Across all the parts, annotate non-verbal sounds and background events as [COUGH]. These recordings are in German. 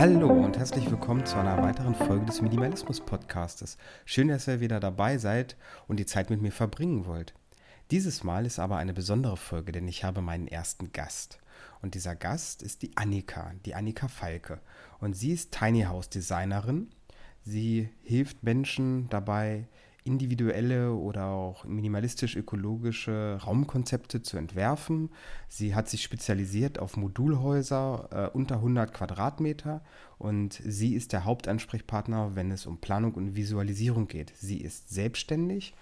Hallo und herzlich willkommen zu einer weiteren Folge des Minimalismus Podcastes. Schön, dass ihr wieder dabei seid und die Zeit mit mir verbringen wollt. Dieses Mal ist aber eine besondere Folge, denn ich habe meinen ersten Gast. Und dieser Gast ist die Annika, die Annika Falke. Und sie ist Tiny House Designerin. Sie hilft Menschen dabei, individuelle oder auch minimalistisch-ökologische Raumkonzepte zu entwerfen. Sie hat sich spezialisiert auf Modulhäuser äh, unter 100 Quadratmeter und sie ist der Hauptansprechpartner, wenn es um Planung und Visualisierung geht. Sie ist selbstständig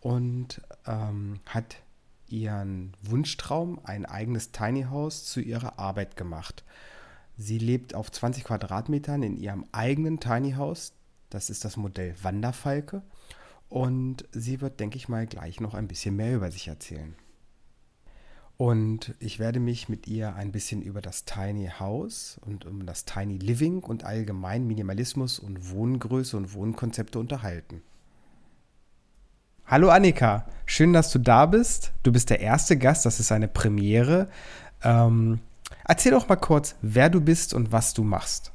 und ähm, hat ihren Wunschtraum, ein eigenes Tiny House, zu ihrer Arbeit gemacht. Sie lebt auf 20 Quadratmetern in ihrem eigenen Tiny House. Das ist das Modell Wanderfalke. Und sie wird, denke ich mal, gleich noch ein bisschen mehr über sich erzählen. Und ich werde mich mit ihr ein bisschen über das Tiny House und um das Tiny Living und allgemein Minimalismus und Wohngröße und Wohnkonzepte unterhalten. Hallo Annika, schön, dass du da bist. Du bist der erste Gast, das ist eine Premiere. Ähm, erzähl doch mal kurz, wer du bist und was du machst.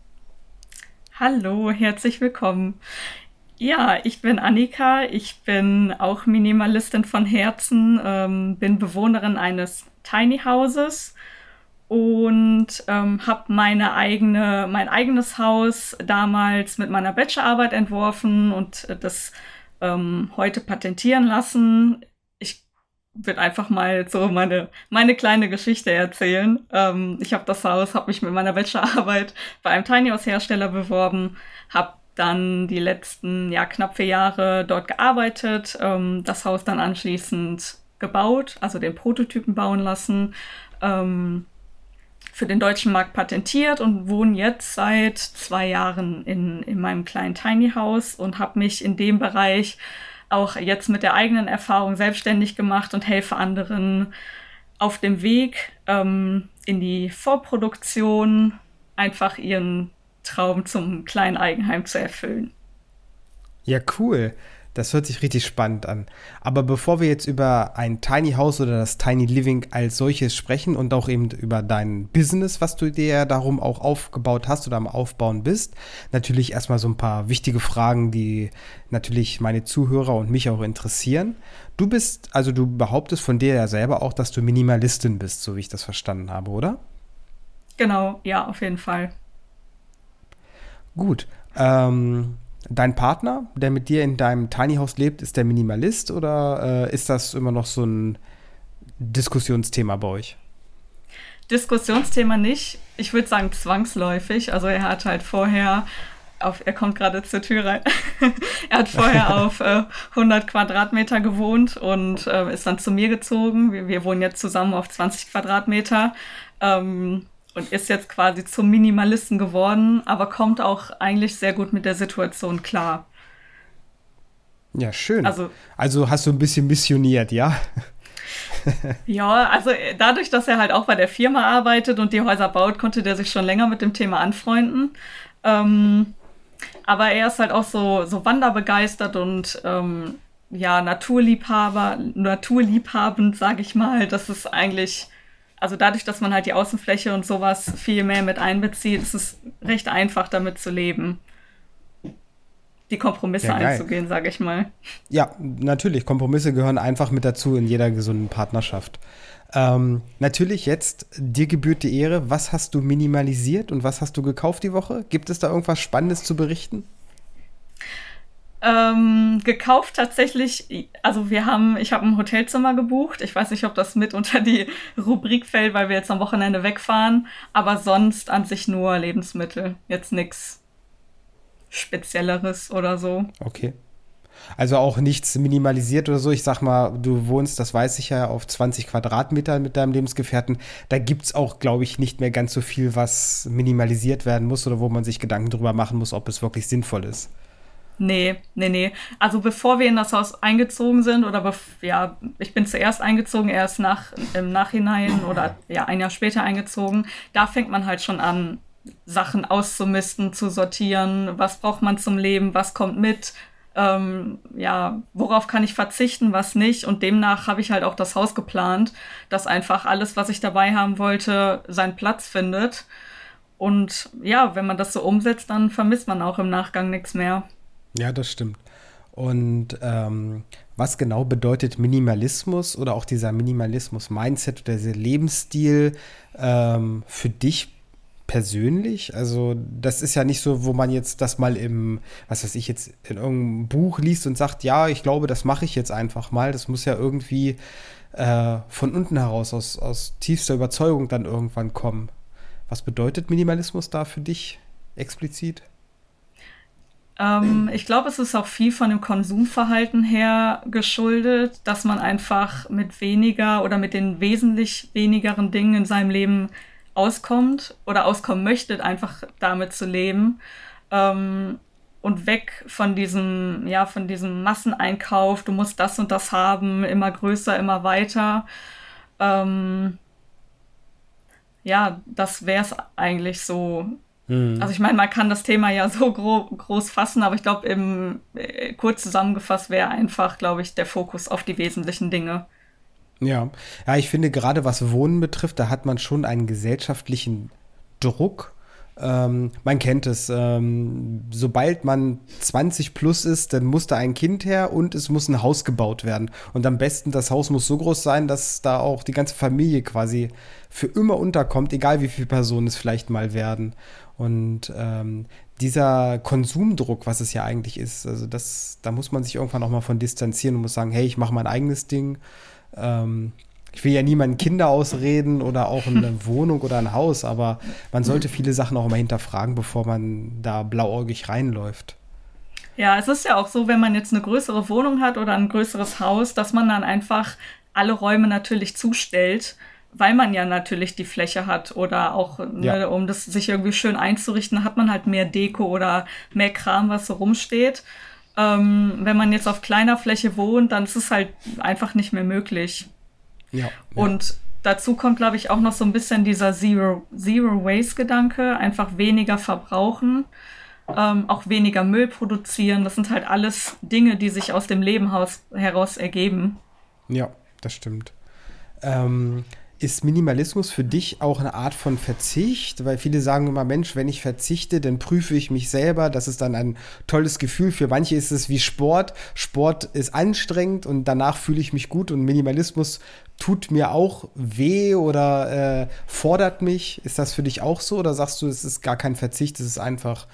Hallo, herzlich willkommen. Ja, ich bin Annika, ich bin auch Minimalistin von Herzen, ähm, bin Bewohnerin eines Tiny Houses und ähm, habe meine eigene, mein eigenes Haus damals mit meiner Bachelorarbeit entworfen und das ähm, heute patentieren lassen. Ich würde einfach mal so meine, meine kleine Geschichte erzählen. Ähm, ich habe das Haus, habe mich mit meiner Bachelorarbeit bei einem Tiny House Hersteller beworben, habe dann die letzten ja knapp vier Jahre dort gearbeitet, ähm, das Haus dann anschließend gebaut, also den Prototypen bauen lassen, ähm, für den deutschen Markt patentiert und wohne jetzt seit zwei Jahren in, in meinem kleinen Tiny House und habe mich in dem Bereich auch jetzt mit der eigenen Erfahrung selbstständig gemacht und helfe anderen auf dem Weg ähm, in die Vorproduktion einfach ihren Traum zum kleinen Eigenheim zu erfüllen. Ja, cool. Das hört sich richtig spannend an. Aber bevor wir jetzt über ein Tiny House oder das Tiny Living als solches sprechen und auch eben über dein Business, was du dir darum auch aufgebaut hast oder am Aufbauen bist, natürlich erstmal so ein paar wichtige Fragen, die natürlich meine Zuhörer und mich auch interessieren. Du bist, also du behauptest von dir ja selber auch, dass du Minimalistin bist, so wie ich das verstanden habe, oder? Genau, ja, auf jeden Fall. Gut. Ähm, dein Partner, der mit dir in deinem Tiny House lebt, ist der Minimalist oder äh, ist das immer noch so ein Diskussionsthema bei euch? Diskussionsthema nicht. Ich würde sagen zwangsläufig. Also er hat halt vorher auf, er kommt gerade zur Tür rein. [LAUGHS] er hat vorher [LAUGHS] auf äh, 100 Quadratmeter gewohnt und äh, ist dann zu mir gezogen. Wir, wir, wohnen jetzt zusammen auf 20 Quadratmeter. Ähm, und ist jetzt quasi zum Minimalisten geworden, aber kommt auch eigentlich sehr gut mit der Situation klar. Ja, schön. Also, also hast du ein bisschen missioniert, ja? [LAUGHS] ja, also äh, dadurch, dass er halt auch bei der Firma arbeitet und die Häuser baut, konnte der sich schon länger mit dem Thema anfreunden. Ähm, aber er ist halt auch so, so wanderbegeistert und ähm, ja, Naturliebhaber, naturliebhabend, sage ich mal. Das ist eigentlich also dadurch, dass man halt die Außenfläche und sowas viel mehr mit einbezieht, ist es recht einfach, damit zu leben. Die Kompromisse ja, einzugehen, sage ich mal. Ja, natürlich. Kompromisse gehören einfach mit dazu in jeder gesunden Partnerschaft. Ähm, natürlich jetzt, dir gebührt die Ehre. Was hast du minimalisiert und was hast du gekauft die Woche? Gibt es da irgendwas Spannendes zu berichten? Ähm, gekauft tatsächlich, also wir haben, ich habe ein Hotelzimmer gebucht. Ich weiß nicht, ob das mit unter die Rubrik fällt, weil wir jetzt am Wochenende wegfahren. Aber sonst an sich nur Lebensmittel. Jetzt nichts Spezielleres oder so. Okay. Also auch nichts minimalisiert oder so. Ich sag mal, du wohnst, das weiß ich ja, auf 20 Quadratmeter mit deinem Lebensgefährten. Da gibt es auch, glaube ich, nicht mehr ganz so viel, was minimalisiert werden muss oder wo man sich Gedanken drüber machen muss, ob es wirklich sinnvoll ist. Nee, nee, nee. Also bevor wir in das Haus eingezogen sind, oder ja, ich bin zuerst eingezogen, erst nach, im Nachhinein oder ja, ein Jahr später eingezogen, da fängt man halt schon an, Sachen auszumisten, zu sortieren, was braucht man zum Leben, was kommt mit, ähm, ja, worauf kann ich verzichten, was nicht. Und demnach habe ich halt auch das Haus geplant, dass einfach alles, was ich dabei haben wollte, seinen Platz findet. Und ja, wenn man das so umsetzt, dann vermisst man auch im Nachgang nichts mehr. Ja, das stimmt. Und ähm, was genau bedeutet Minimalismus oder auch dieser Minimalismus-Mindset oder dieser Lebensstil ähm, für dich persönlich? Also, das ist ja nicht so, wo man jetzt das mal im, was weiß ich, jetzt in irgendeinem Buch liest und sagt, ja, ich glaube, das mache ich jetzt einfach mal. Das muss ja irgendwie äh, von unten heraus, aus, aus tiefster Überzeugung dann irgendwann kommen. Was bedeutet Minimalismus da für dich explizit? Ähm, ich glaube, es ist auch viel von dem Konsumverhalten her geschuldet, dass man einfach mit weniger oder mit den wesentlich wenigeren Dingen in seinem Leben auskommt oder auskommen möchte, einfach damit zu leben. Ähm, und weg von diesem, ja, von diesem Masseneinkauf, du musst das und das haben, immer größer, immer weiter. Ähm, ja, das wäre es eigentlich so. Mhm. Also ich meine, man kann das Thema ja so gro groß fassen, aber ich glaube, im äh, kurz zusammengefasst wäre einfach, glaube ich, der Fokus auf die wesentlichen Dinge. Ja, ja, ich finde gerade was Wohnen betrifft, da hat man schon einen gesellschaftlichen Druck. Ähm, man kennt es, ähm, sobald man 20 plus ist, dann muss da ein Kind her und es muss ein Haus gebaut werden. Und am besten, das Haus muss so groß sein, dass da auch die ganze Familie quasi für immer unterkommt, egal wie viele Personen es vielleicht mal werden. Und ähm, dieser Konsumdruck, was es ja eigentlich ist, also das, da muss man sich irgendwann auch mal von distanzieren und muss sagen, hey, ich mache mein eigenes Ding. Ähm, ich will ja niemanden Kinder ausreden oder auch eine [LAUGHS] Wohnung oder ein Haus, aber man sollte viele Sachen auch mal hinterfragen, bevor man da blauäugig reinläuft. Ja, es ist ja auch so, wenn man jetzt eine größere Wohnung hat oder ein größeres Haus, dass man dann einfach alle Räume natürlich zustellt, weil man ja natürlich die Fläche hat oder auch, ne, ja. um das sich irgendwie schön einzurichten, hat man halt mehr Deko oder mehr Kram, was so rumsteht. Ähm, wenn man jetzt auf kleiner Fläche wohnt, dann ist es halt einfach nicht mehr möglich. Ja. Und dazu kommt, glaube ich, auch noch so ein bisschen dieser Zero, Zero Waste-Gedanke, einfach weniger verbrauchen, ähm, auch weniger Müll produzieren. Das sind halt alles Dinge, die sich aus dem Leben heraus ergeben. Ja, das stimmt. Ähm, ist Minimalismus für dich auch eine Art von Verzicht? Weil viele sagen immer, Mensch, wenn ich verzichte, dann prüfe ich mich selber. Das ist dann ein tolles Gefühl. Für manche ist es wie Sport. Sport ist anstrengend und danach fühle ich mich gut. Und Minimalismus tut mir auch weh oder äh, fordert mich. Ist das für dich auch so? Oder sagst du, es ist gar kein Verzicht, es ist einfach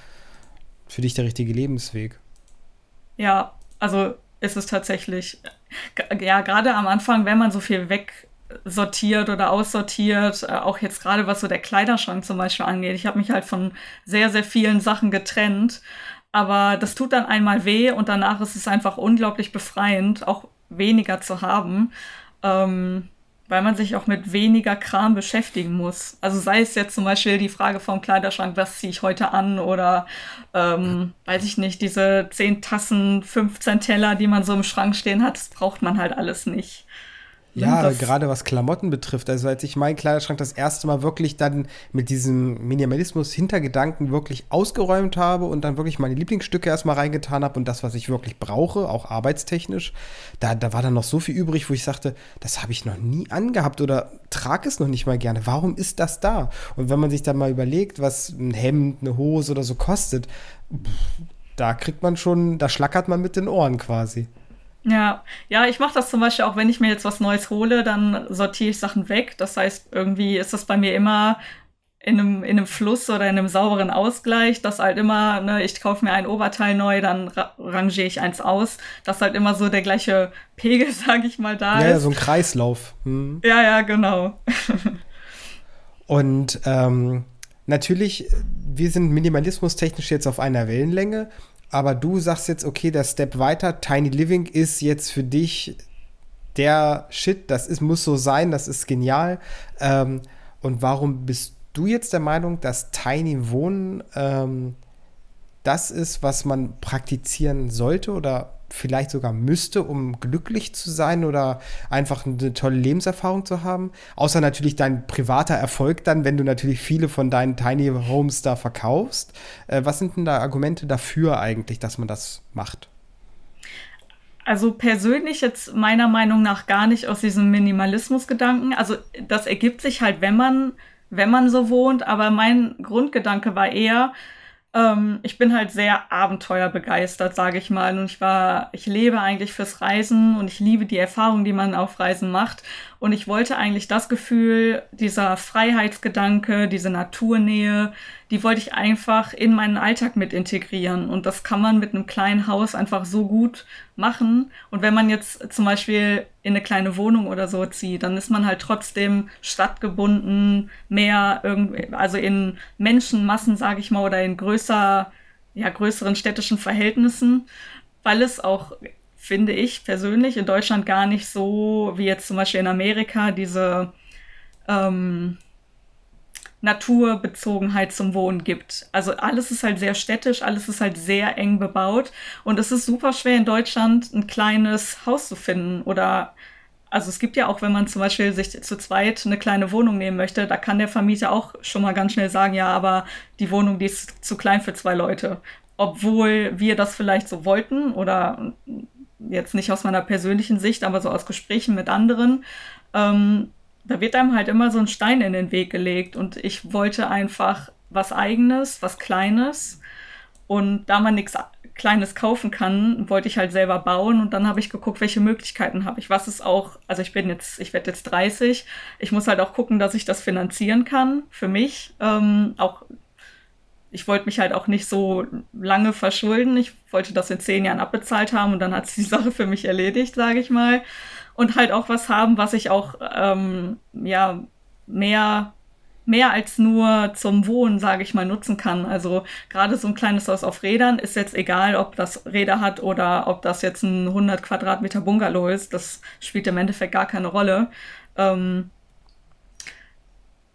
für dich der richtige Lebensweg? Ja, also ist es tatsächlich. Ja, gerade am Anfang, wenn man so viel weg sortiert oder aussortiert, äh, auch jetzt gerade was so der Kleiderschrank zum Beispiel angeht. Ich habe mich halt von sehr, sehr vielen Sachen getrennt, aber das tut dann einmal weh und danach ist es einfach unglaublich befreiend, auch weniger zu haben, ähm, weil man sich auch mit weniger Kram beschäftigen muss. Also sei es jetzt zum Beispiel die Frage vom Kleiderschrank, was ziehe ich heute an oder ähm, weiß ich nicht, diese 10 Tassen, 15 Teller, die man so im Schrank stehen hat, das braucht man halt alles nicht. Ja, gerade was Klamotten betrifft. Also als ich meinen Kleiderschrank das erste Mal wirklich dann mit diesem Minimalismus-Hintergedanken wirklich ausgeräumt habe und dann wirklich meine Lieblingsstücke erstmal reingetan habe und das, was ich wirklich brauche, auch arbeitstechnisch, da, da war dann noch so viel übrig, wo ich sagte, das habe ich noch nie angehabt oder trage es noch nicht mal gerne. Warum ist das da? Und wenn man sich dann mal überlegt, was ein Hemd, eine Hose oder so kostet, da kriegt man schon, da schlackert man mit den Ohren quasi. Ja, ja, ich mache das zum Beispiel auch, wenn ich mir jetzt was Neues hole, dann sortiere ich Sachen weg. Das heißt, irgendwie ist das bei mir immer in einem, in einem Fluss oder in einem sauberen Ausgleich, dass halt immer, ne, ich kaufe mir ein Oberteil neu, dann ra rangiere ich eins aus, dass halt immer so der gleiche Pegel, [LAUGHS] sage ich mal, da ja, ist. Ja, so ein Kreislauf. Hm. Ja, ja, genau. [LAUGHS] Und ähm, natürlich, wir sind minimalismustechnisch jetzt auf einer Wellenlänge aber du sagst jetzt, okay, der Step weiter, Tiny Living ist jetzt für dich der Shit, das ist, muss so sein, das ist genial. Ähm, und warum bist du jetzt der Meinung, dass Tiny Wohnen ähm, das ist, was man praktizieren sollte oder vielleicht sogar müsste, um glücklich zu sein oder einfach eine tolle Lebenserfahrung zu haben. Außer natürlich dein privater Erfolg dann, wenn du natürlich viele von deinen Tiny Homes da verkaufst. Äh, was sind denn da Argumente dafür eigentlich, dass man das macht? Also persönlich jetzt meiner Meinung nach gar nicht aus diesem Minimalismus-Gedanken. Also das ergibt sich halt, wenn man wenn man so wohnt. Aber mein Grundgedanke war eher, ähm, ich bin halt sehr abenteuerbegeistert, sage ich mal. Und ich war, ich lebe eigentlich fürs Reisen und ich liebe die Erfahrung, die man auf Reisen macht. Und ich wollte eigentlich das Gefühl, dieser Freiheitsgedanke, diese Naturnähe, die wollte ich einfach in meinen Alltag mit integrieren. Und das kann man mit einem kleinen Haus einfach so gut machen. Und wenn man jetzt zum Beispiel in eine kleine Wohnung oder so zieht, dann ist man halt trotzdem stadtgebunden, mehr irgendwie, also in Menschenmassen, sage ich mal, oder in größer, ja, größeren städtischen Verhältnissen, weil es auch finde ich persönlich in Deutschland gar nicht so wie jetzt zum Beispiel in Amerika diese ähm, Naturbezogenheit zum Wohnen gibt. Also alles ist halt sehr städtisch, alles ist halt sehr eng bebaut und es ist super schwer in Deutschland ein kleines Haus zu finden oder also es gibt ja auch, wenn man zum Beispiel sich zu zweit eine kleine Wohnung nehmen möchte, da kann der Vermieter auch schon mal ganz schnell sagen, ja, aber die Wohnung, die ist zu klein für zwei Leute. Obwohl wir das vielleicht so wollten oder jetzt nicht aus meiner persönlichen Sicht, aber so aus Gesprächen mit anderen, ähm, da wird einem halt immer so ein Stein in den Weg gelegt. Und ich wollte einfach was Eigenes, was Kleines. Und da man nichts Kleines kaufen kann, wollte ich halt selber bauen. Und dann habe ich geguckt, welche Möglichkeiten habe ich. Was ist auch, also ich bin jetzt, ich werde jetzt 30. Ich muss halt auch gucken, dass ich das finanzieren kann für mich. Ähm, auch ich wollte mich halt auch nicht so lange verschulden. Ich wollte das in zehn Jahren abbezahlt haben und dann hat sich die [LAUGHS] Sache für mich erledigt, sage ich mal. Und halt auch was haben, was ich auch ähm, ja mehr mehr als nur zum Wohnen, sage ich mal, nutzen kann. Also gerade so ein kleines Haus auf Rädern ist jetzt egal, ob das Räder hat oder ob das jetzt ein 100 Quadratmeter Bungalow ist. Das spielt im Endeffekt gar keine Rolle. Ähm,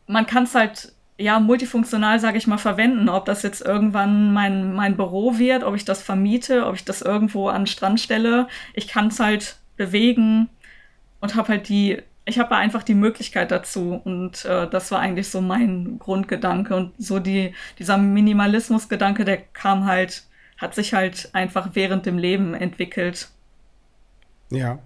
man kann es halt ja, multifunktional, sage ich mal, verwenden. Ob das jetzt irgendwann mein, mein Büro wird, ob ich das vermiete, ob ich das irgendwo an den Strand stelle. Ich kann es halt bewegen und habe halt die, ich habe einfach die Möglichkeit dazu. Und äh, das war eigentlich so mein Grundgedanke. Und so die, dieser Minimalismusgedanke, der kam halt, hat sich halt einfach während dem Leben entwickelt. Ja,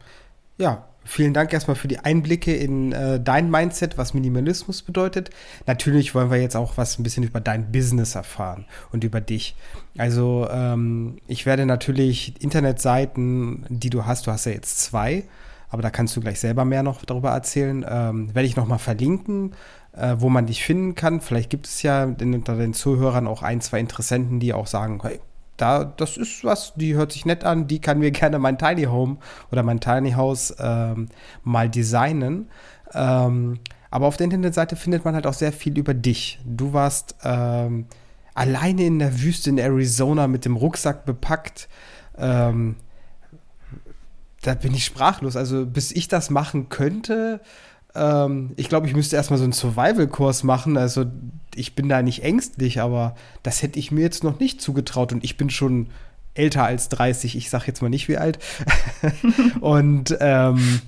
ja, Vielen Dank erstmal für die Einblicke in äh, dein Mindset, was Minimalismus bedeutet. Natürlich wollen wir jetzt auch was ein bisschen über dein Business erfahren und über dich. Also ähm, ich werde natürlich Internetseiten, die du hast, du hast ja jetzt zwei, aber da kannst du gleich selber mehr noch darüber erzählen, ähm, werde ich nochmal verlinken, äh, wo man dich finden kann. Vielleicht gibt es ja unter den Zuhörern auch ein, zwei Interessenten, die auch sagen, hey, da, das ist was, die hört sich nett an, die kann mir [LAUGHS] gerne mein Tiny Home oder mein Tiny House ähm, mal designen. Ähm, aber auf der Internetseite findet man halt auch sehr viel über dich. Du warst ähm, alleine in der Wüste in Arizona mit dem Rucksack bepackt. Ähm, da bin ich sprachlos. Also bis ich das machen könnte, ähm, ich glaube, ich müsste erstmal so einen Survival-Kurs machen. Also ich bin da nicht ängstlich, aber das hätte ich mir jetzt noch nicht zugetraut und ich bin schon älter als 30. Ich sage jetzt mal nicht wie alt. [LAUGHS] und ähm,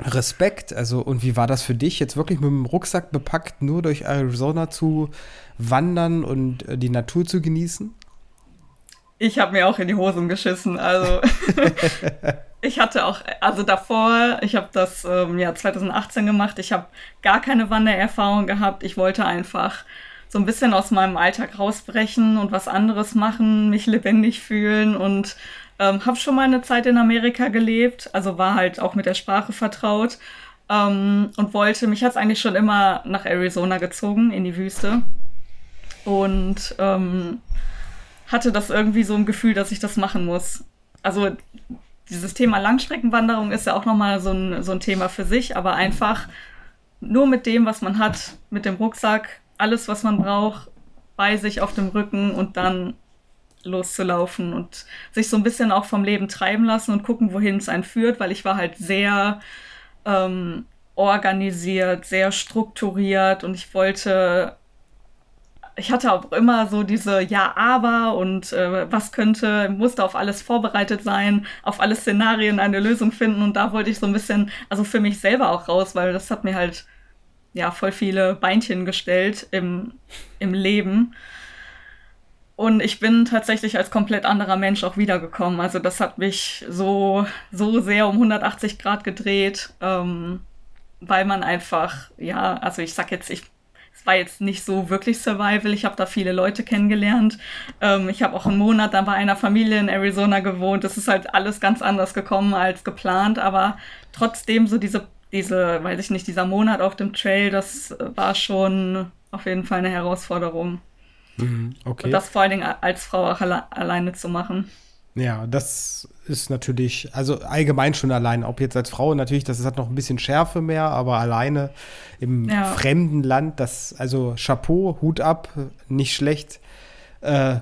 Respekt. Also, und wie war das für dich, jetzt wirklich mit dem Rucksack bepackt, nur durch Arizona zu wandern und äh, die Natur zu genießen? Ich habe mir auch in die Hosen geschissen. Also [LAUGHS] ich hatte auch, also davor, ich habe das ähm, ja 2018 gemacht. Ich habe gar keine Wandererfahrung gehabt. Ich wollte einfach so ein bisschen aus meinem Alltag rausbrechen und was anderes machen, mich lebendig fühlen und ähm, habe schon mal eine Zeit in Amerika gelebt. Also war halt auch mit der Sprache vertraut ähm, und wollte. Mich hat es eigentlich schon immer nach Arizona gezogen in die Wüste und ähm, hatte das irgendwie so ein Gefühl, dass ich das machen muss. Also dieses Thema Langstreckenwanderung ist ja auch nochmal so ein, so ein Thema für sich, aber einfach nur mit dem, was man hat, mit dem Rucksack, alles, was man braucht, bei sich auf dem Rücken und dann loszulaufen und sich so ein bisschen auch vom Leben treiben lassen und gucken, wohin es einen führt, weil ich war halt sehr ähm, organisiert, sehr strukturiert und ich wollte ich hatte auch immer so diese Ja, aber und äh, was könnte, musste auf alles vorbereitet sein, auf alle Szenarien eine Lösung finden und da wollte ich so ein bisschen, also für mich selber auch raus, weil das hat mir halt ja voll viele Beinchen gestellt im, im Leben. Und ich bin tatsächlich als komplett anderer Mensch auch wiedergekommen. Also das hat mich so, so sehr um 180 Grad gedreht, ähm, weil man einfach, ja, also ich sag jetzt, ich es war jetzt nicht so wirklich Survival. Ich habe da viele Leute kennengelernt. Ähm, ich habe auch einen Monat dann bei einer Familie in Arizona gewohnt. Es ist halt alles ganz anders gekommen als geplant, aber trotzdem so diese, diese, weiß ich nicht, dieser Monat auf dem Trail, das war schon auf jeden Fall eine Herausforderung. Mhm, okay. Und das vor allen Dingen als Frau auch alle alleine zu machen. Ja, das ist natürlich, also allgemein schon allein, ob jetzt als Frau natürlich, das hat noch ein bisschen Schärfe mehr, aber alleine im ja. fremden Land, das, also Chapeau, Hut ab, nicht schlecht. Äh,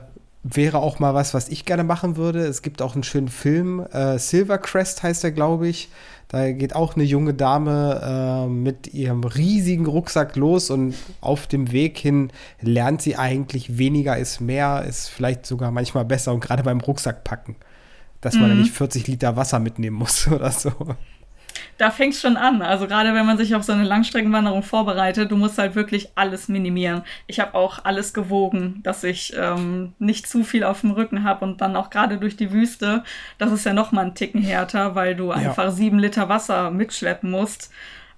wäre auch mal was, was ich gerne machen würde. Es gibt auch einen schönen Film, äh, Silvercrest heißt er, glaube ich. Da geht auch eine junge Dame äh, mit ihrem riesigen Rucksack los und auf dem Weg hin lernt sie eigentlich weniger ist mehr, ist vielleicht sogar manchmal besser und gerade beim Rucksack packen, dass mhm. man ja nicht 40 Liter Wasser mitnehmen muss [LAUGHS] oder so da fängt es schon an. Also gerade wenn man sich auf so eine Langstreckenwanderung vorbereitet, du musst halt wirklich alles minimieren. Ich habe auch alles gewogen, dass ich ähm, nicht zu viel auf dem Rücken habe und dann auch gerade durch die Wüste, das ist ja noch mal ein Ticken härter, weil du ja. einfach sieben Liter Wasser mitschleppen musst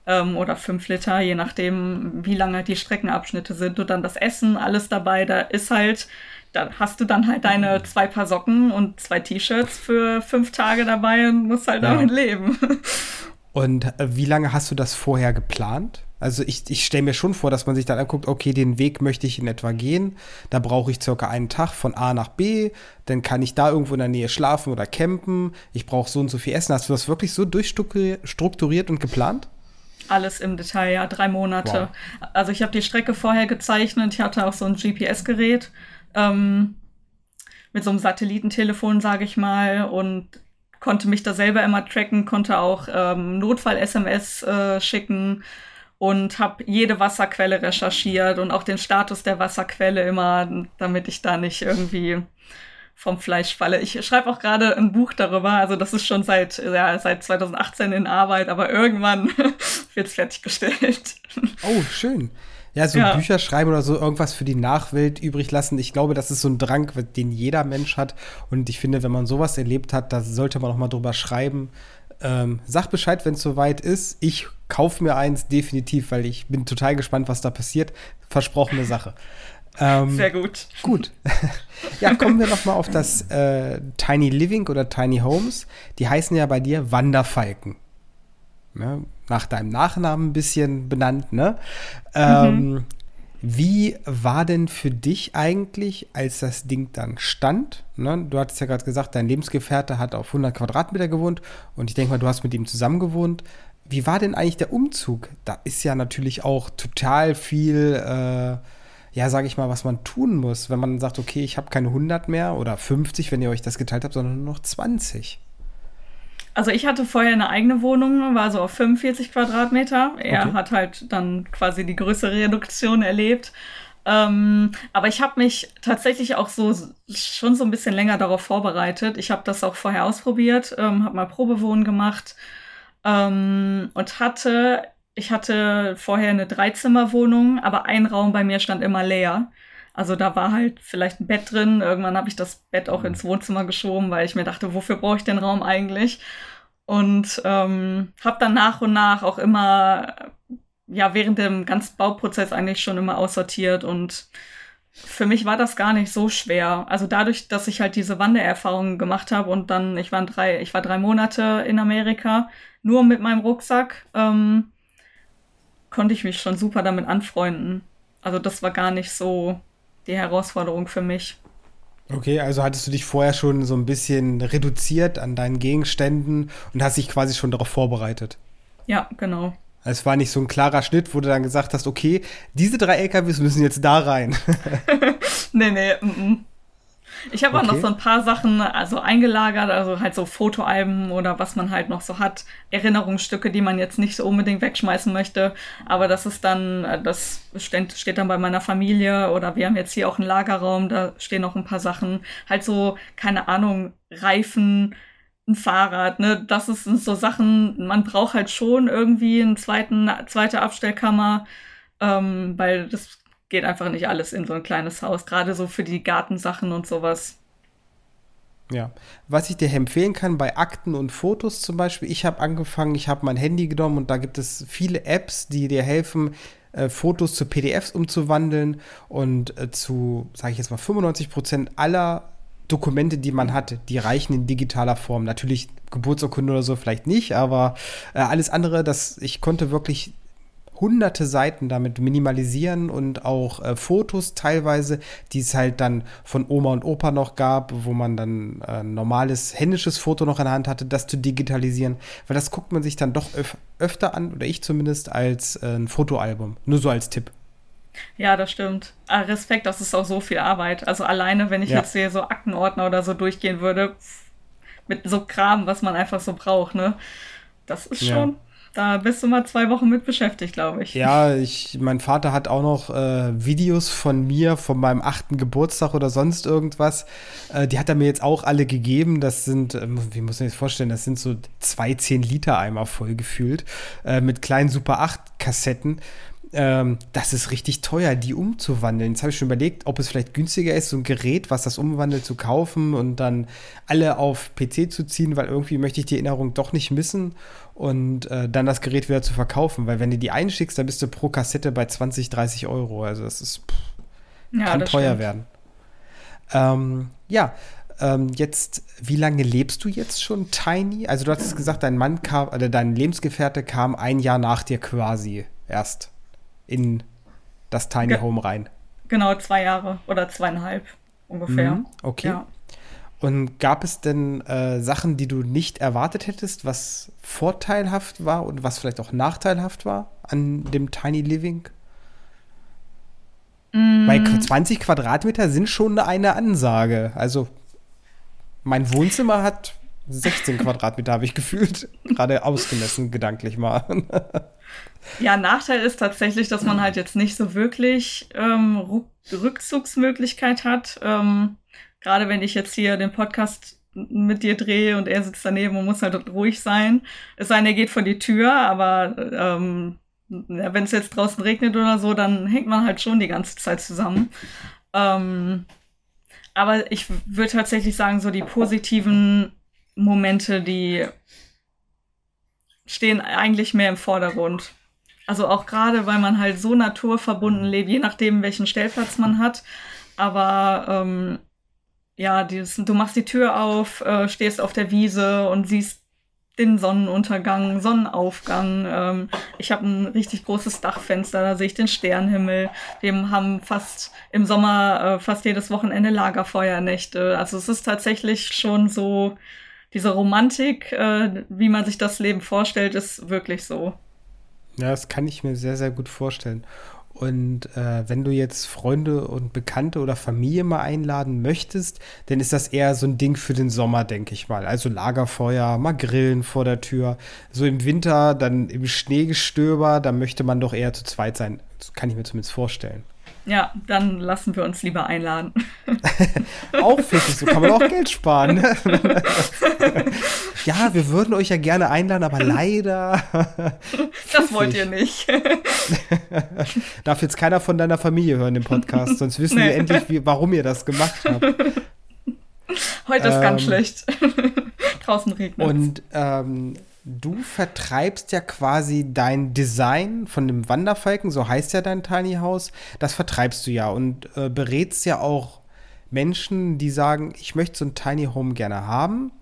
ähm, oder fünf Liter, je nachdem, wie lange die Streckenabschnitte sind und dann das Essen, alles dabei. Da ist halt da hast du dann halt deine zwei Paar Socken und zwei T-Shirts für fünf Tage dabei und musst halt ja. damit leben. [LAUGHS] Und äh, wie lange hast du das vorher geplant? Also ich, ich stelle mir schon vor, dass man sich dann anguckt, okay, den Weg möchte ich in etwa gehen. Da brauche ich circa einen Tag von A nach B. Dann kann ich da irgendwo in der Nähe schlafen oder campen. Ich brauche so und so viel Essen. Hast du das wirklich so durchstrukturiert und geplant? Alles im Detail, ja, drei Monate. Wow. Also ich habe die Strecke vorher gezeichnet. Ich hatte auch so ein GPS-Gerät ähm, mit so einem Satellitentelefon, sage ich mal, und konnte mich da selber immer tracken, konnte auch ähm, Notfall-SMS äh, schicken und habe jede Wasserquelle recherchiert und auch den Status der Wasserquelle immer, damit ich da nicht irgendwie vom Fleisch falle. Ich schreibe auch gerade ein Buch darüber, also das ist schon seit, ja, seit 2018 in Arbeit, aber irgendwann [LAUGHS] wird es fertiggestellt. Oh, schön. Ja, so ja. Bücher schreiben oder so irgendwas für die Nachwelt übrig lassen. Ich glaube, das ist so ein Drang, den jeder Mensch hat. Und ich finde, wenn man sowas erlebt hat, da sollte man auch mal drüber schreiben. Ähm, sag Bescheid, wenn es soweit ist. Ich kaufe mir eins definitiv, weil ich bin total gespannt, was da passiert. Versprochene Sache. [LAUGHS] Ähm, Sehr gut. Gut. [LAUGHS] ja, kommen wir noch mal auf das äh, Tiny Living oder Tiny Homes. Die heißen ja bei dir Wanderfalken. Ja, nach deinem Nachnamen ein bisschen benannt, ne? Ähm, mhm. Wie war denn für dich eigentlich, als das Ding dann stand? Ne? Du hattest ja gerade gesagt, dein Lebensgefährte hat auf 100 Quadratmeter gewohnt und ich denke mal, du hast mit ihm zusammen gewohnt. Wie war denn eigentlich der Umzug? Da ist ja natürlich auch total viel, äh, ja, sage ich mal, was man tun muss, wenn man sagt, okay, ich habe keine 100 mehr oder 50, wenn ihr euch das geteilt habt, sondern nur noch 20. Also ich hatte vorher eine eigene Wohnung, war so auf 45 Quadratmeter. Er okay. hat halt dann quasi die größere Reduktion erlebt. Ähm, aber ich habe mich tatsächlich auch so schon so ein bisschen länger darauf vorbereitet. Ich habe das auch vorher ausprobiert, ähm, habe mal Probewohnen gemacht ähm, und hatte, ich hatte vorher eine Dreizimmerwohnung, aber ein Raum bei mir stand immer leer. Also da war halt vielleicht ein Bett drin. Irgendwann habe ich das Bett auch ins Wohnzimmer geschoben, weil ich mir dachte, wofür brauche ich den Raum eigentlich? Und ähm, habe dann nach und nach auch immer, ja, während dem ganzen Bauprozess eigentlich schon immer aussortiert. Und für mich war das gar nicht so schwer. Also dadurch, dass ich halt diese Wandererfahrungen gemacht habe und dann, ich war drei, ich war drei Monate in Amerika, nur mit meinem Rucksack, ähm, konnte ich mich schon super damit anfreunden. Also das war gar nicht so die Herausforderung für mich. Okay, also hattest du dich vorher schon so ein bisschen reduziert an deinen Gegenständen und hast dich quasi schon darauf vorbereitet. Ja, genau. Es war nicht so ein klarer Schnitt, wo du dann gesagt hast, okay, diese drei LKWs müssen jetzt da rein. [LAUGHS] nee, nee. M -m. Ich habe okay. auch noch so ein paar Sachen also eingelagert, also halt so Fotoalben oder was man halt noch so hat, Erinnerungsstücke, die man jetzt nicht so unbedingt wegschmeißen möchte. Aber das ist dann, äh, das steht, dann bei meiner Familie oder wir haben jetzt hier auch einen Lagerraum, da stehen noch ein paar Sachen. Halt so, keine Ahnung, Reifen, ein Fahrrad, ne? Das ist so Sachen, man braucht halt schon irgendwie einen zweiten, zweite Abstellkammer, ähm, weil das geht einfach nicht alles in so ein kleines Haus, gerade so für die Gartensachen und sowas. Ja, was ich dir empfehlen kann bei Akten und Fotos zum Beispiel, ich habe angefangen, ich habe mein Handy genommen und da gibt es viele Apps, die dir helfen, äh, Fotos zu PDFs umzuwandeln und äh, zu, sage ich jetzt mal, 95 Prozent aller Dokumente, die man hat, die reichen in digitaler Form. Natürlich Geburtsurkunde oder so vielleicht nicht, aber äh, alles andere, das ich konnte wirklich hunderte Seiten damit minimalisieren und auch äh, Fotos teilweise, die es halt dann von Oma und Opa noch gab, wo man dann äh, ein normales händisches Foto noch in der Hand hatte, das zu digitalisieren, weil das guckt man sich dann doch öf öfter an, oder ich zumindest, als äh, ein Fotoalbum. Nur so als Tipp. Ja, das stimmt. Ah, Respekt, das ist auch so viel Arbeit. Also alleine, wenn ich ja. jetzt hier so Aktenordner oder so durchgehen würde, mit so Kram, was man einfach so braucht, ne? Das ist schon. Ja. Da bist du mal zwei Wochen mit beschäftigt, glaube ich. Ja, ich, mein Vater hat auch noch äh, Videos von mir, von meinem achten Geburtstag oder sonst irgendwas. Äh, die hat er mir jetzt auch alle gegeben. Das sind, äh, wie muss man sich das vorstellen, das sind so zwei 10-Liter-Eimer voll gefühlt. Äh, mit kleinen Super 8-Kassetten ähm, das ist richtig teuer, die umzuwandeln. Jetzt habe ich schon überlegt, ob es vielleicht günstiger ist, so ein Gerät, was das umwandelt, zu kaufen und dann alle auf PC zu ziehen, weil irgendwie möchte ich die Erinnerung doch nicht missen und äh, dann das Gerät wieder zu verkaufen, weil wenn du die einschickst, dann bist du pro Kassette bei 20, 30 Euro. Also das ist pff, ja, kann das teuer stimmt. werden. Ähm, ja, ähm, jetzt, wie lange lebst du jetzt schon Tiny? Also du hattest gesagt, dein Mann kam, oder dein Lebensgefährte kam ein Jahr nach dir quasi erst in das Tiny Ge Home rein. Genau, zwei Jahre oder zweieinhalb ungefähr. Mhm, okay. Ja. Und gab es denn äh, Sachen, die du nicht erwartet hättest, was vorteilhaft war und was vielleicht auch nachteilhaft war an dem Tiny Living? Mm. Bei 20 Quadratmeter sind schon eine Ansage. Also mein Wohnzimmer hat 16 Quadratmeter, habe ich gefühlt. Gerade ausgemessen, gedanklich mal. [LAUGHS] Ja, Nachteil ist tatsächlich, dass man halt jetzt nicht so wirklich ähm, Rückzugsmöglichkeit hat. Ähm, Gerade wenn ich jetzt hier den Podcast mit dir drehe und er sitzt daneben und muss halt ruhig sein. Es sei denn, er geht vor die Tür, aber ähm, wenn es jetzt draußen regnet oder so, dann hängt man halt schon die ganze Zeit zusammen. Ähm, aber ich würde tatsächlich sagen, so die positiven Momente, die stehen eigentlich mehr im Vordergrund. Also auch gerade, weil man halt so naturverbunden lebt, je nachdem, welchen Stellplatz man hat. Aber ähm, ja, dieses, du machst die Tür auf, äh, stehst auf der Wiese und siehst den Sonnenuntergang, Sonnenaufgang. Ähm, ich habe ein richtig großes Dachfenster, da sehe ich den Sternenhimmel. Wir haben fast im Sommer äh, fast jedes Wochenende Lagerfeuernächte. Also es ist tatsächlich schon so, diese Romantik, äh, wie man sich das Leben vorstellt, ist wirklich so. Ja, das kann ich mir sehr, sehr gut vorstellen. Und äh, wenn du jetzt Freunde und Bekannte oder Familie mal einladen möchtest, dann ist das eher so ein Ding für den Sommer, denke ich mal. Also Lagerfeuer, mal Grillen vor der Tür. So im Winter, dann im Schneegestöber, da möchte man doch eher zu zweit sein. Das kann ich mir zumindest vorstellen. Ja, dann lassen wir uns lieber einladen. [LAUGHS] auch fischig, so kann man auch Geld sparen. Ne? [LAUGHS] ja, wir würden euch ja gerne einladen, aber leider. das wollt ihr nicht. [LAUGHS] Darf jetzt keiner von deiner Familie hören im Podcast, sonst wissen nee. wir endlich, wie, warum ihr das gemacht habt. Heute ist ähm, ganz schlecht. Draußen regnet Und ähm, du vertreibst ja quasi dein Design von dem Wanderfalken, so heißt ja dein Tiny House, das vertreibst du ja und äh, berätst ja auch Menschen, die sagen, ich möchte so ein Tiny Home gerne haben,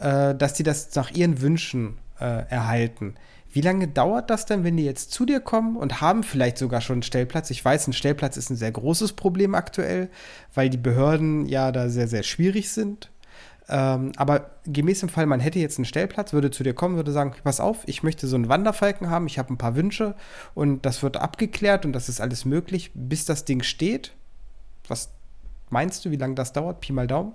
äh, dass die das nach ihren Wünschen äh, erhalten. Wie lange dauert das denn, wenn die jetzt zu dir kommen und haben vielleicht sogar schon einen Stellplatz? Ich weiß, ein Stellplatz ist ein sehr großes Problem aktuell, weil die Behörden ja da sehr, sehr schwierig sind. Ähm, aber gemäß dem Fall, man hätte jetzt einen Stellplatz, würde zu dir kommen, würde sagen, pass auf, ich möchte so einen Wanderfalken haben, ich habe ein paar Wünsche und das wird abgeklärt und das ist alles möglich, bis das Ding steht. Was meinst du, wie lange das dauert? Pi mal Daumen?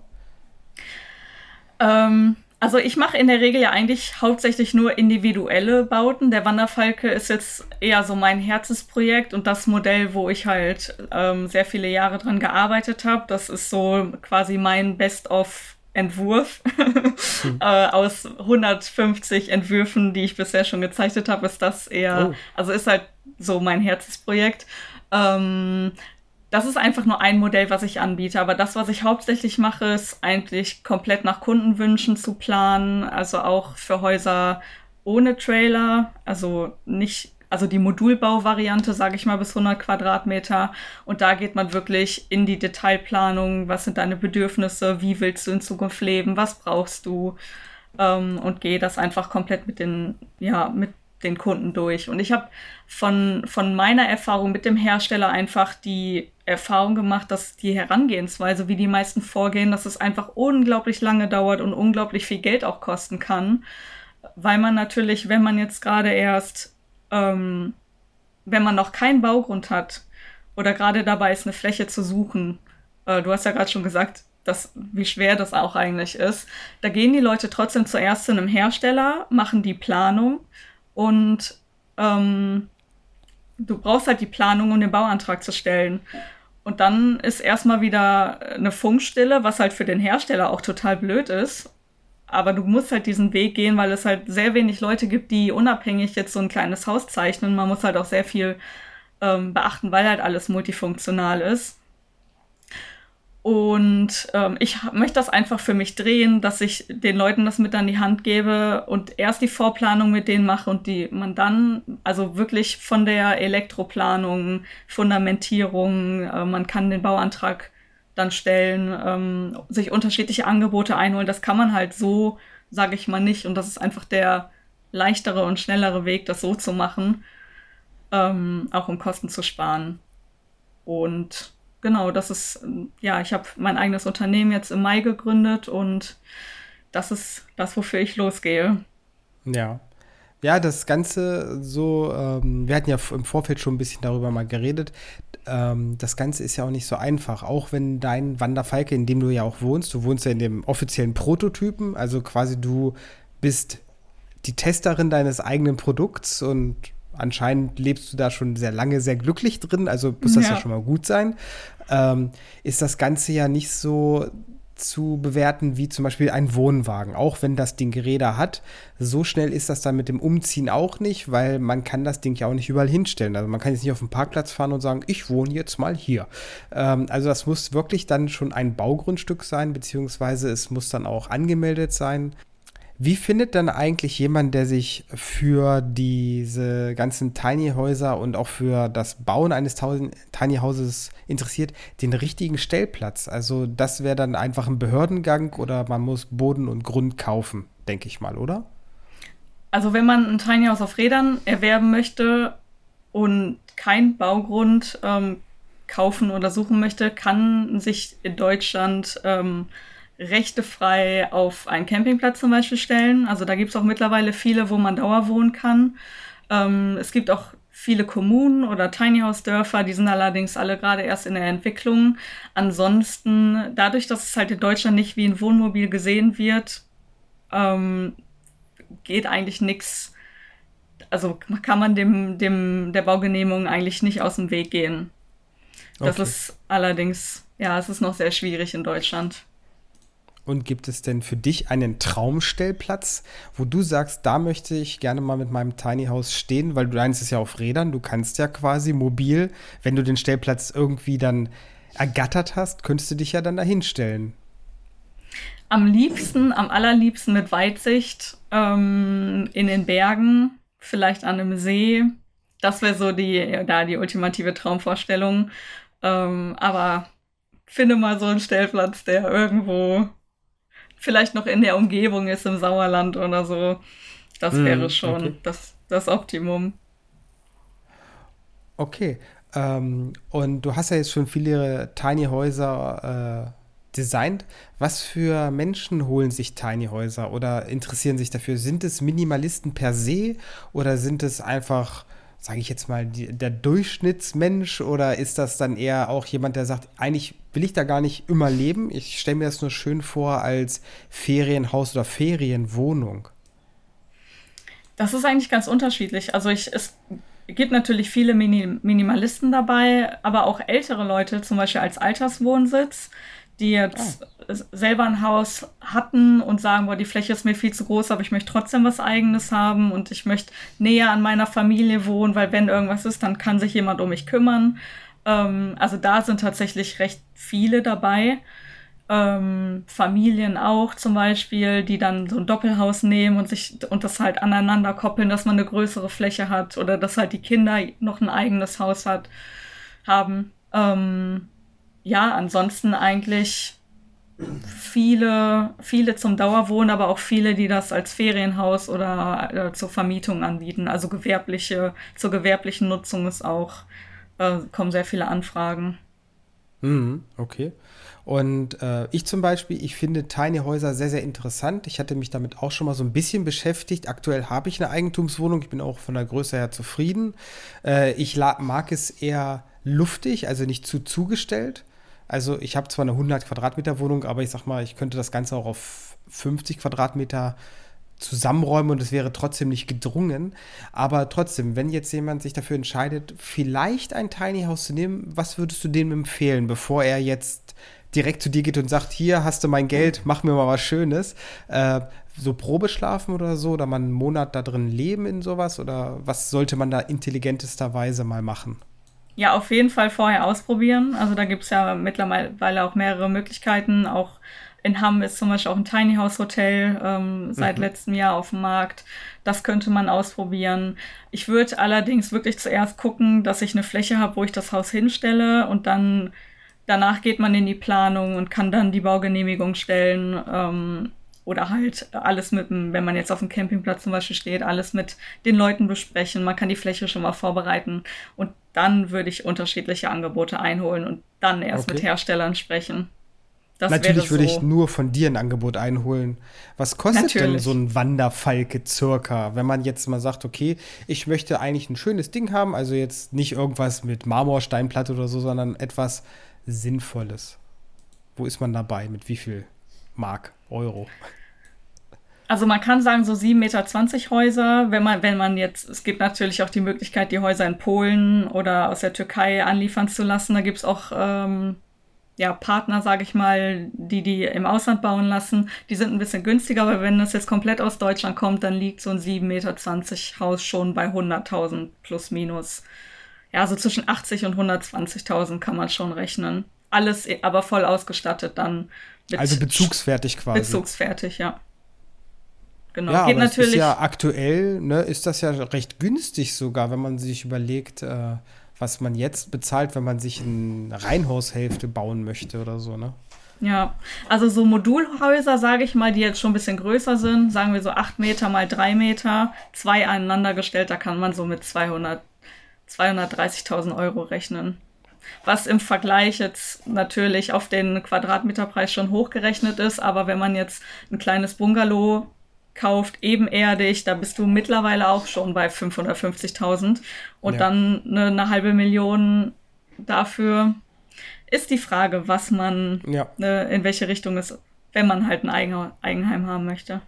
Ähm, also ich mache in der Regel ja eigentlich hauptsächlich nur individuelle Bauten. Der Wanderfalke ist jetzt eher so mein Herzensprojekt und das Modell, wo ich halt ähm, sehr viele Jahre dran gearbeitet habe. Das ist so quasi mein Best-of Entwurf. [LAUGHS] Hm. äh, aus 150 Entwürfen, die ich bisher schon gezeichnet habe, ist das eher, oh. also ist halt so mein Herzensprojekt. Ähm, das ist einfach nur ein Modell, was ich anbiete. Aber das, was ich hauptsächlich mache, ist eigentlich komplett nach Kundenwünschen zu planen. Also auch für Häuser ohne Trailer. Also nicht also die Modulbauvariante, sage ich mal, bis 100 Quadratmeter. Und da geht man wirklich in die Detailplanung. Was sind deine Bedürfnisse? Wie willst du in Zukunft leben? Was brauchst du? Ähm, und gehe das einfach komplett mit den, ja, mit den Kunden durch. Und ich habe von, von meiner Erfahrung mit dem Hersteller einfach die Erfahrung gemacht, dass die Herangehensweise, wie die meisten vorgehen, dass es einfach unglaublich lange dauert und unglaublich viel Geld auch kosten kann. Weil man natürlich, wenn man jetzt gerade erst, ähm, wenn man noch keinen Baugrund hat oder gerade dabei ist, eine Fläche zu suchen, äh, du hast ja gerade schon gesagt, dass, wie schwer das auch eigentlich ist, da gehen die Leute trotzdem zuerst zu einem Hersteller, machen die Planung und ähm, du brauchst halt die Planung, um den Bauantrag zu stellen. Und dann ist erstmal wieder eine Funkstille, was halt für den Hersteller auch total blöd ist. Aber du musst halt diesen Weg gehen, weil es halt sehr wenig Leute gibt, die unabhängig jetzt so ein kleines Haus zeichnen. Man muss halt auch sehr viel ähm, beachten, weil halt alles multifunktional ist. Und ähm, ich möchte das einfach für mich drehen, dass ich den Leuten das mit an die Hand gebe und erst die Vorplanung mit denen mache und die man dann, also wirklich von der Elektroplanung, Fundamentierung, äh, man kann den Bauantrag dann stellen, ähm, sich unterschiedliche Angebote einholen. Das kann man halt so, sage ich mal, nicht. Und das ist einfach der leichtere und schnellere Weg, das so zu machen, ähm, auch um Kosten zu sparen. Und genau, das ist, ja, ich habe mein eigenes Unternehmen jetzt im Mai gegründet und das ist das, wofür ich losgehe. Ja. Ja, das Ganze so, ähm, wir hatten ja im Vorfeld schon ein bisschen darüber mal geredet. Ähm, das Ganze ist ja auch nicht so einfach. Auch wenn dein Wanderfalke, in dem du ja auch wohnst, du wohnst ja in dem offiziellen Prototypen, also quasi du bist die Testerin deines eigenen Produkts und anscheinend lebst du da schon sehr lange sehr glücklich drin, also muss das ja, ja schon mal gut sein. Ähm, ist das Ganze ja nicht so zu bewerten wie zum Beispiel ein Wohnwagen, auch wenn das Ding Räder hat. So schnell ist das dann mit dem Umziehen auch nicht, weil man kann das Ding ja auch nicht überall hinstellen. Also man kann jetzt nicht auf den Parkplatz fahren und sagen, ich wohne jetzt mal hier. Ähm, also das muss wirklich dann schon ein Baugrundstück sein, beziehungsweise es muss dann auch angemeldet sein. Wie findet dann eigentlich jemand, der sich für diese ganzen Tiny Häuser und auch für das Bauen eines Tiny Houses interessiert, den richtigen Stellplatz? Also das wäre dann einfach ein Behördengang oder man muss Boden und Grund kaufen, denke ich mal, oder? Also wenn man ein Tiny House auf Rädern erwerben möchte und kein Baugrund ähm, kaufen oder suchen möchte, kann sich in Deutschland ähm, rechtefrei auf einen Campingplatz zum Beispiel stellen. Also da gibt es auch mittlerweile viele, wo man Dauer wohnen kann. Ähm, es gibt auch viele Kommunen oder Tiny House Dörfer, die sind allerdings alle gerade erst in der Entwicklung. Ansonsten, dadurch, dass es halt in Deutschland nicht wie ein Wohnmobil gesehen wird, ähm, geht eigentlich nichts. Also kann man dem, dem der Baugenehmigung eigentlich nicht aus dem Weg gehen. Das okay. ist allerdings, ja, es ist noch sehr schwierig in Deutschland. Und gibt es denn für dich einen Traumstellplatz, wo du sagst, da möchte ich gerne mal mit meinem Tiny House stehen, weil du deins ist ja auf Rädern, du kannst ja quasi mobil, wenn du den Stellplatz irgendwie dann ergattert hast, könntest du dich ja dann dahin stellen. Am liebsten, am allerliebsten mit Weitsicht ähm, in den Bergen, vielleicht an einem See. Das wäre so die, da die ultimative Traumvorstellung. Ähm, aber finde mal so einen Stellplatz, der irgendwo vielleicht noch in der Umgebung ist, im Sauerland oder so. Das mm, wäre schon okay. das, das Optimum. Okay. Ähm, und du hast ja jetzt schon viele Tiny Häuser äh, designt. Was für Menschen holen sich Tiny Häuser oder interessieren sich dafür? Sind es Minimalisten per se oder sind es einfach sage ich jetzt mal, die, der Durchschnittsmensch oder ist das dann eher auch jemand, der sagt, eigentlich will ich da gar nicht immer leben, ich stelle mir das nur schön vor als Ferienhaus oder Ferienwohnung? Das ist eigentlich ganz unterschiedlich. Also ich, es gibt natürlich viele Mini Minimalisten dabei, aber auch ältere Leute, zum Beispiel als Alterswohnsitz, die jetzt oh. selber ein Haus hatten und sagen, boah, die Fläche ist mir viel zu groß, aber ich möchte trotzdem was eigenes haben und ich möchte näher an meiner Familie wohnen, weil wenn irgendwas ist, dann kann sich jemand um mich kümmern. Ähm, also da sind tatsächlich recht viele dabei. ähm, Familien auch zum Beispiel, die dann so ein Doppelhaus nehmen und sich und das halt aneinander koppeln, dass man eine größere Fläche hat oder dass halt die Kinder noch ein eigenes Haus hat, haben. Ähm, ja, ansonsten eigentlich viele, viele zum Dauerwohnen, aber auch viele, die das als Ferienhaus oder äh, zur Vermietung anbieten. Also gewerbliche, zur gewerblichen Nutzung ist auch, äh, kommen sehr viele Anfragen. Mhm, okay. Und äh, ich zum Beispiel, ich finde Tiny Häuser sehr, sehr interessant. Ich hatte mich damit auch schon mal so ein bisschen beschäftigt. Aktuell habe ich eine Eigentumswohnung. Ich bin auch von der Größe her zufrieden. Äh, ich mag es eher luftig, also nicht zu zugestellt. Also ich habe zwar eine 100 Quadratmeter Wohnung, aber ich sag mal, ich könnte das Ganze auch auf 50 Quadratmeter zusammenräumen und es wäre trotzdem nicht gedrungen. Aber trotzdem, wenn jetzt jemand sich dafür entscheidet, vielleicht ein Tiny House zu nehmen, was würdest du dem empfehlen, bevor er jetzt direkt zu dir geht und sagt, hier hast du mein Geld, mach mir mal was Schönes. Äh, so Probeschlafen oder so, oder man einen Monat da drin leben in sowas? Oder was sollte man da intelligentesterweise mal machen? Ja, auf jeden Fall vorher ausprobieren. Also da gibt es ja mittlerweile auch mehrere Möglichkeiten. Auch in Hamm ist zum Beispiel auch ein Tiny House Hotel ähm, seit mhm. letztem Jahr auf dem Markt. Das könnte man ausprobieren. Ich würde allerdings wirklich zuerst gucken, dass ich eine Fläche habe, wo ich das Haus hinstelle und dann danach geht man in die Planung und kann dann die Baugenehmigung stellen. Ähm, oder halt alles mit, wenn man jetzt auf dem Campingplatz zum Beispiel steht, alles mit den Leuten besprechen. Man kann die Fläche schon mal vorbereiten und dann würde ich unterschiedliche Angebote einholen und dann erst okay. mit Herstellern sprechen. Das Natürlich würde so. ich nur von dir ein Angebot einholen. Was kostet Natürlich. denn so ein Wanderfalke circa, wenn man jetzt mal sagt, okay, ich möchte eigentlich ein schönes Ding haben, also jetzt nicht irgendwas mit Marmorsteinplatte oder so, sondern etwas Sinnvolles. Wo ist man dabei? Mit wie viel Mark, Euro? Also man kann sagen, so 7,20 Meter Häuser, wenn man, wenn man jetzt, es gibt natürlich auch die Möglichkeit, die Häuser in Polen oder aus der Türkei anliefern zu lassen. Da gibt es auch ähm, ja, Partner, sage ich mal, die die im Ausland bauen lassen. Die sind ein bisschen günstiger, aber wenn das jetzt komplett aus Deutschland kommt, dann liegt so ein 7,20 Meter Haus schon bei 100.000 plus minus. Ja, so zwischen 80 und 120.000 kann man schon rechnen. Alles aber voll ausgestattet dann. also bezugsfertig quasi. Bezugsfertig, ja. Genau. Ja, Geht aber natürlich. Ist ja aktuell, ne, ist das ja recht günstig sogar, wenn man sich überlegt, äh, was man jetzt bezahlt, wenn man sich eine Reihenhaushälfte bauen möchte oder so, ne? Ja, also so Modulhäuser, sage ich mal, die jetzt schon ein bisschen größer sind, sagen wir so 8 Meter mal 3 Meter, zwei aneinander gestellt, da kann man so mit 200, 230.000 Euro rechnen. Was im Vergleich jetzt natürlich auf den Quadratmeterpreis schon hochgerechnet ist, aber wenn man jetzt ein kleines Bungalow kauft, ebenerdig, da bist du mittlerweile auch schon bei 550.000 und ja. dann eine, eine, halbe Million dafür ist die Frage, was man, ja. ne, in welche Richtung es, wenn man halt ein Eigen, Eigenheim haben möchte.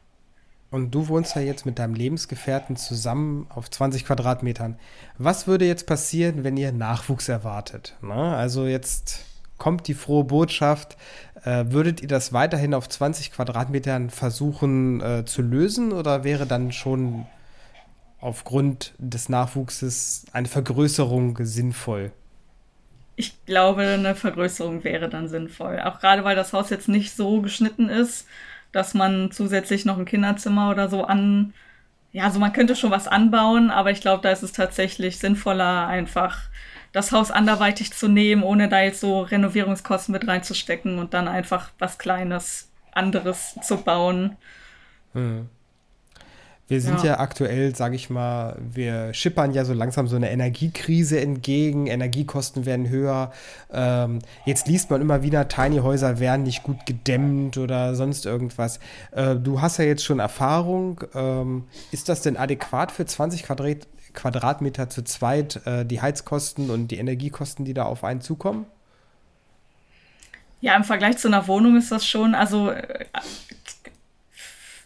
Und du wohnst ja jetzt mit deinem Lebensgefährten zusammen auf 20 Quadratmetern. Was würde jetzt passieren, wenn ihr Nachwuchs erwartet? Na, also jetzt kommt die frohe Botschaft. Äh, würdet ihr das weiterhin auf 20 Quadratmetern versuchen äh, zu lösen oder wäre dann schon aufgrund des Nachwuchses eine Vergrößerung sinnvoll? Ich glaube, eine Vergrößerung wäre dann sinnvoll. Auch gerade weil das Haus jetzt nicht so geschnitten ist, dass man zusätzlich noch ein Kinderzimmer oder so an. Ja, also man könnte schon was anbauen, aber ich glaube, da ist es tatsächlich sinnvoller, einfach das Haus anderweitig zu nehmen, ohne da jetzt so Renovierungskosten mit reinzustecken und dann einfach was Kleines, anderes zu bauen. Hm. Wir sind ja, ja aktuell, sage ich mal, wir schippern ja so langsam so eine Energiekrise entgegen. Energiekosten werden höher. Ähm, jetzt liest man immer wieder, Tiny Häuser werden nicht gut gedämmt oder sonst irgendwas. Äh, du hast ja jetzt schon Erfahrung. Ähm, ist das denn adäquat für 20 Quadrat Quadratmeter zu zweit äh, die Heizkosten und die Energiekosten, die da auf einen zukommen? Ja, im Vergleich zu einer Wohnung ist das schon, also äh,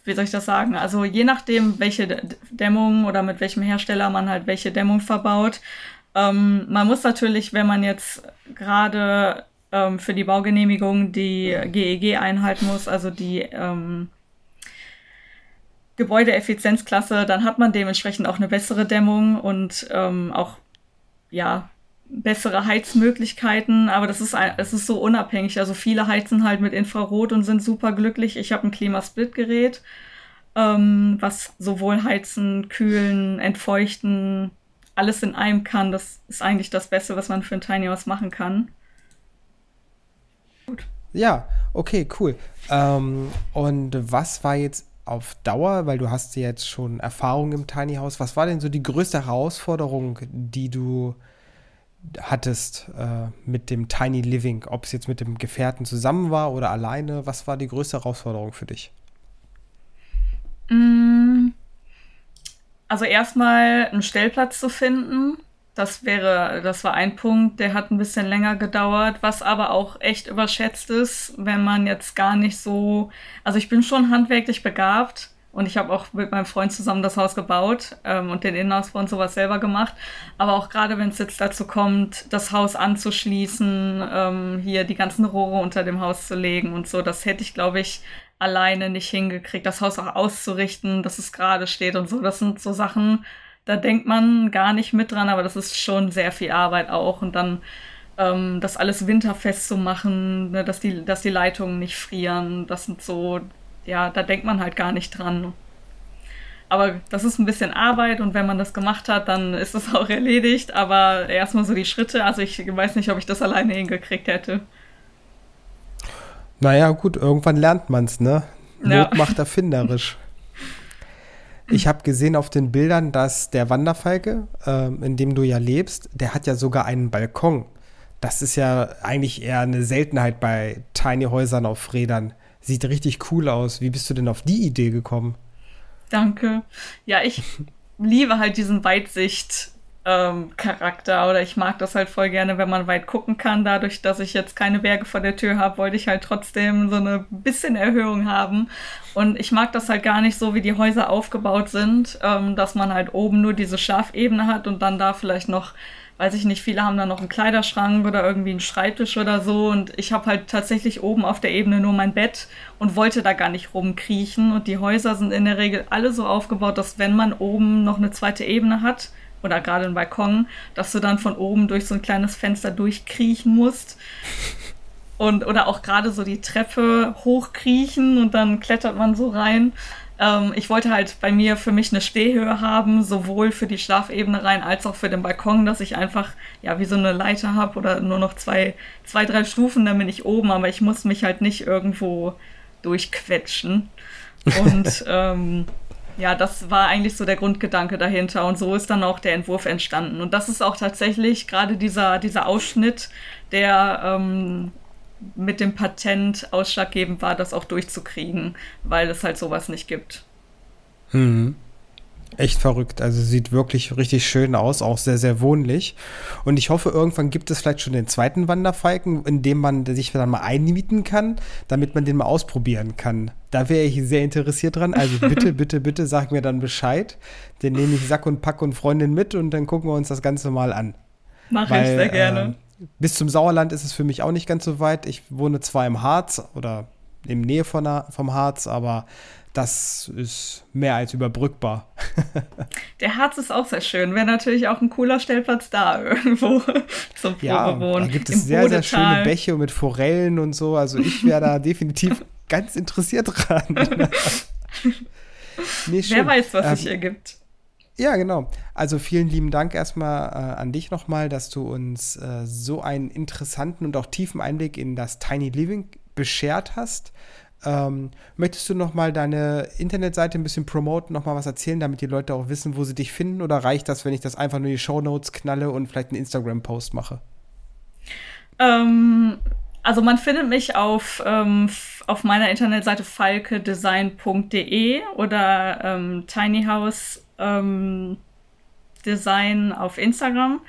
wie soll ich das sagen? Also je nachdem, welche Dämmung oder mit welchem Hersteller man halt welche Dämmung verbaut. Ähm, man muss natürlich, wenn man jetzt gerade ähm, für die Baugenehmigung die GEG e einhalten muss, also die ähm, Gebäudeeffizienzklasse, dann hat man dementsprechend auch eine bessere Dämmung und ähm, auch ja bessere Heizmöglichkeiten, aber das ist, es ist so unabhängig. Also viele heizen halt mit Infrarot und sind super glücklich. Ich habe ein Klimasplitgerät, ähm, was sowohl heizen, kühlen, entfeuchten, alles in einem kann. Das ist eigentlich das Beste, was man für ein Tiny House machen kann. Gut. Ja, okay, cool. Ähm, und was war jetzt auf Dauer, weil du hast jetzt schon Erfahrung im Tiny House, was war denn so die größte Herausforderung, die du hattest äh, mit dem Tiny Living, ob es jetzt mit dem Gefährten zusammen war oder alleine, was war die größte Herausforderung für dich? Mm, also erstmal einen Stellplatz zu finden. Das wäre, das war ein Punkt, der hat ein bisschen länger gedauert, was aber auch echt überschätzt ist, wenn man jetzt gar nicht so, also ich bin schon handwerklich begabt, und ich habe auch mit meinem Freund zusammen das Haus gebaut ähm, und den Innenausbau und sowas selber gemacht. Aber auch gerade wenn es jetzt dazu kommt, das Haus anzuschließen, ähm, hier die ganzen Rohre unter dem Haus zu legen und so, das hätte ich, glaube ich, alleine nicht hingekriegt, das Haus auch auszurichten, dass es gerade steht und so. Das sind so Sachen, da denkt man gar nicht mit dran, aber das ist schon sehr viel Arbeit auch. Und dann ähm, das alles winterfest zu machen, ne, dass, die, dass die Leitungen nicht frieren, das sind so ja, da denkt man halt gar nicht dran. Aber das ist ein bisschen Arbeit und wenn man das gemacht hat, dann ist es [LAUGHS] auch erledigt. Aber erstmal so die Schritte, also ich weiß nicht, ob ich das alleine hingekriegt hätte. Naja, gut, irgendwann lernt man es, ne? Ja. Not macht erfinderisch. [LAUGHS] Ich habe gesehen auf den Bildern, dass der Wanderfalke, äh, in dem du ja lebst, der hat ja sogar einen Balkon. Das ist ja eigentlich eher eine Seltenheit bei Tiny Häusern auf Rädern. Sieht richtig cool aus. Wie bist du denn auf die Idee gekommen? Danke. Ja, ich liebe halt diesen Weitsicht. Ähm, Charakter oder ich mag das halt voll gerne, wenn man weit gucken kann. Dadurch, dass ich jetzt keine Berge vor der Tür habe, wollte ich halt trotzdem so eine bisschen Erhöhung haben. Und ich mag das halt gar nicht so, wie die Häuser aufgebaut sind, ähm, dass man halt oben nur diese Schafebene hat und dann da vielleicht noch weiß ich nicht, viele haben da noch einen Kleiderschrank oder irgendwie einen Schreibtisch oder so. Und ich habe halt tatsächlich oben auf der Ebene nur mein Bett und wollte da gar nicht rumkriechen. Und die Häuser sind in der Regel alle so aufgebaut, dass wenn man oben noch eine zweite Ebene hat, oder gerade einen Balkon, dass du dann von oben durch so ein kleines Fenster durchkriechen musst. Und, oder auch gerade so die Treppe hochkriechen und dann klettert man so rein. Ähm, ich wollte halt bei mir für mich eine Stehhöhe haben, sowohl für die Schlafebene rein als auch für den Balkon, dass ich einfach ja wie so eine Leiter habe oder nur noch zwei, zwei, drei Stufen, dann bin ich oben, aber ich muss mich halt nicht irgendwo durchquetschen. Und [LAUGHS] ähm, ja, das war eigentlich so der Grundgedanke dahinter und so ist dann auch der Entwurf entstanden. Und das ist auch tatsächlich gerade dieser, dieser Ausschnitt, der ähm, mit dem Patent ausschlaggebend war, das auch durchzukriegen, weil es halt sowas nicht gibt. Mhm. Echt verrückt. Also sieht wirklich richtig schön aus, auch sehr, sehr wohnlich. Und ich hoffe, irgendwann gibt es vielleicht schon den zweiten Wanderfalken, in dem man sich dann mal einmieten kann, damit man den mal ausprobieren kann. Da wäre ich sehr interessiert dran. Also [LAUGHS] bitte, bitte, bitte sag mir dann Bescheid. Den nehme ich Sack und Pack und Freundin mit und dann gucken wir uns das Ganze mal an. Mache ich sehr gerne. Äh, bis zum Sauerland ist es für mich auch nicht ganz so weit. Ich wohne zwar im Harz oder in Nähe von der, vom Harz, aber das ist mehr als überbrückbar. [LAUGHS] Der Harz ist auch sehr schön. Wäre natürlich auch ein cooler Stellplatz da [LAUGHS] irgendwo zum Probewohnen. Ja, da gibt es sehr, sehr schöne Bäche mit Forellen und so. Also ich wäre da [LAUGHS] definitiv ganz interessiert dran. nee, Wer weiß, was ähm, sich ergibt. Ja, genau. Also vielen lieben Dank erstmal äh, an dich nochmal, dass du uns äh, so einen interessanten und auch tiefen Einblick in das Tiny Living beschert hast. Ähm, möchtest du nochmal deine Internetseite ein bisschen promoten, nochmal was erzählen, damit die Leute auch wissen, wo sie dich finden? Oder reicht das, wenn ich das einfach nur in die Show Notes knalle und vielleicht einen Instagram-Post mache? Ähm, also man findet mich auf, ähm, auf meiner Internetseite falkedesign.de oder ähm, tinyhouse ähm, Design auf Instagram.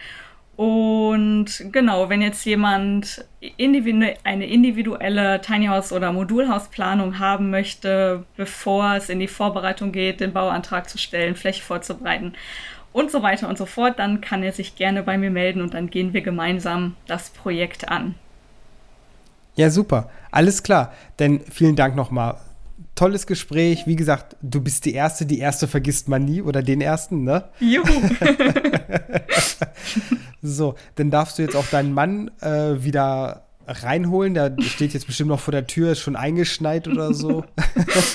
Und genau, wenn jetzt jemand individu eine individuelle Tiny House oder Modulhausplanung haben möchte, bevor es in die Vorbereitung geht, den Bauantrag zu stellen, Fläche vorzubereiten und so weiter und so fort, dann kann er sich gerne bei mir melden und dann gehen wir gemeinsam das Projekt an. Ja, super. Alles klar. Denn vielen Dank nochmal tolles Gespräch. Wie gesagt, du bist die Erste, die Erste vergisst man nie oder den Ersten, ne? Juhu. [LAUGHS] So, dann darfst du jetzt auch deinen Mann äh, wieder reinholen. Der steht jetzt bestimmt noch vor der Tür, ist schon eingeschneit oder so.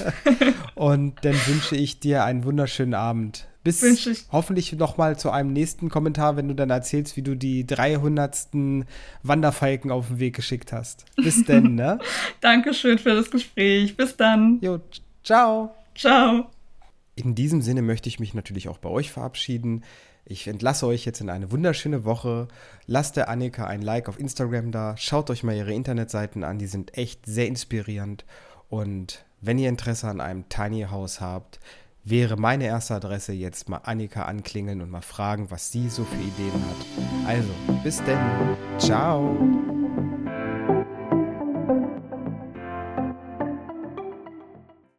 [LAUGHS] Und dann wünsche ich dir einen wunderschönen Abend. Bis hoffentlich noch mal zu einem nächsten Kommentar, wenn du dann erzählst, wie du die 300. Wanderfalken auf den Weg geschickt hast. Bis [LAUGHS] denn, ne? Dankeschön für das Gespräch. Bis dann. Jo, ciao. Ciao. In diesem Sinne möchte ich mich natürlich auch bei euch verabschieden. Ich entlasse euch jetzt in eine wunderschöne Woche. Lasst der Annika ein Like auf Instagram da. Schaut euch mal ihre Internetseiten an. Die sind echt sehr inspirierend. Und wenn ihr Interesse an einem Tiny House habt, wäre meine erste Adresse jetzt mal Annika anklingeln und mal fragen, was sie so für Ideen hat. Also, bis denn. Ciao.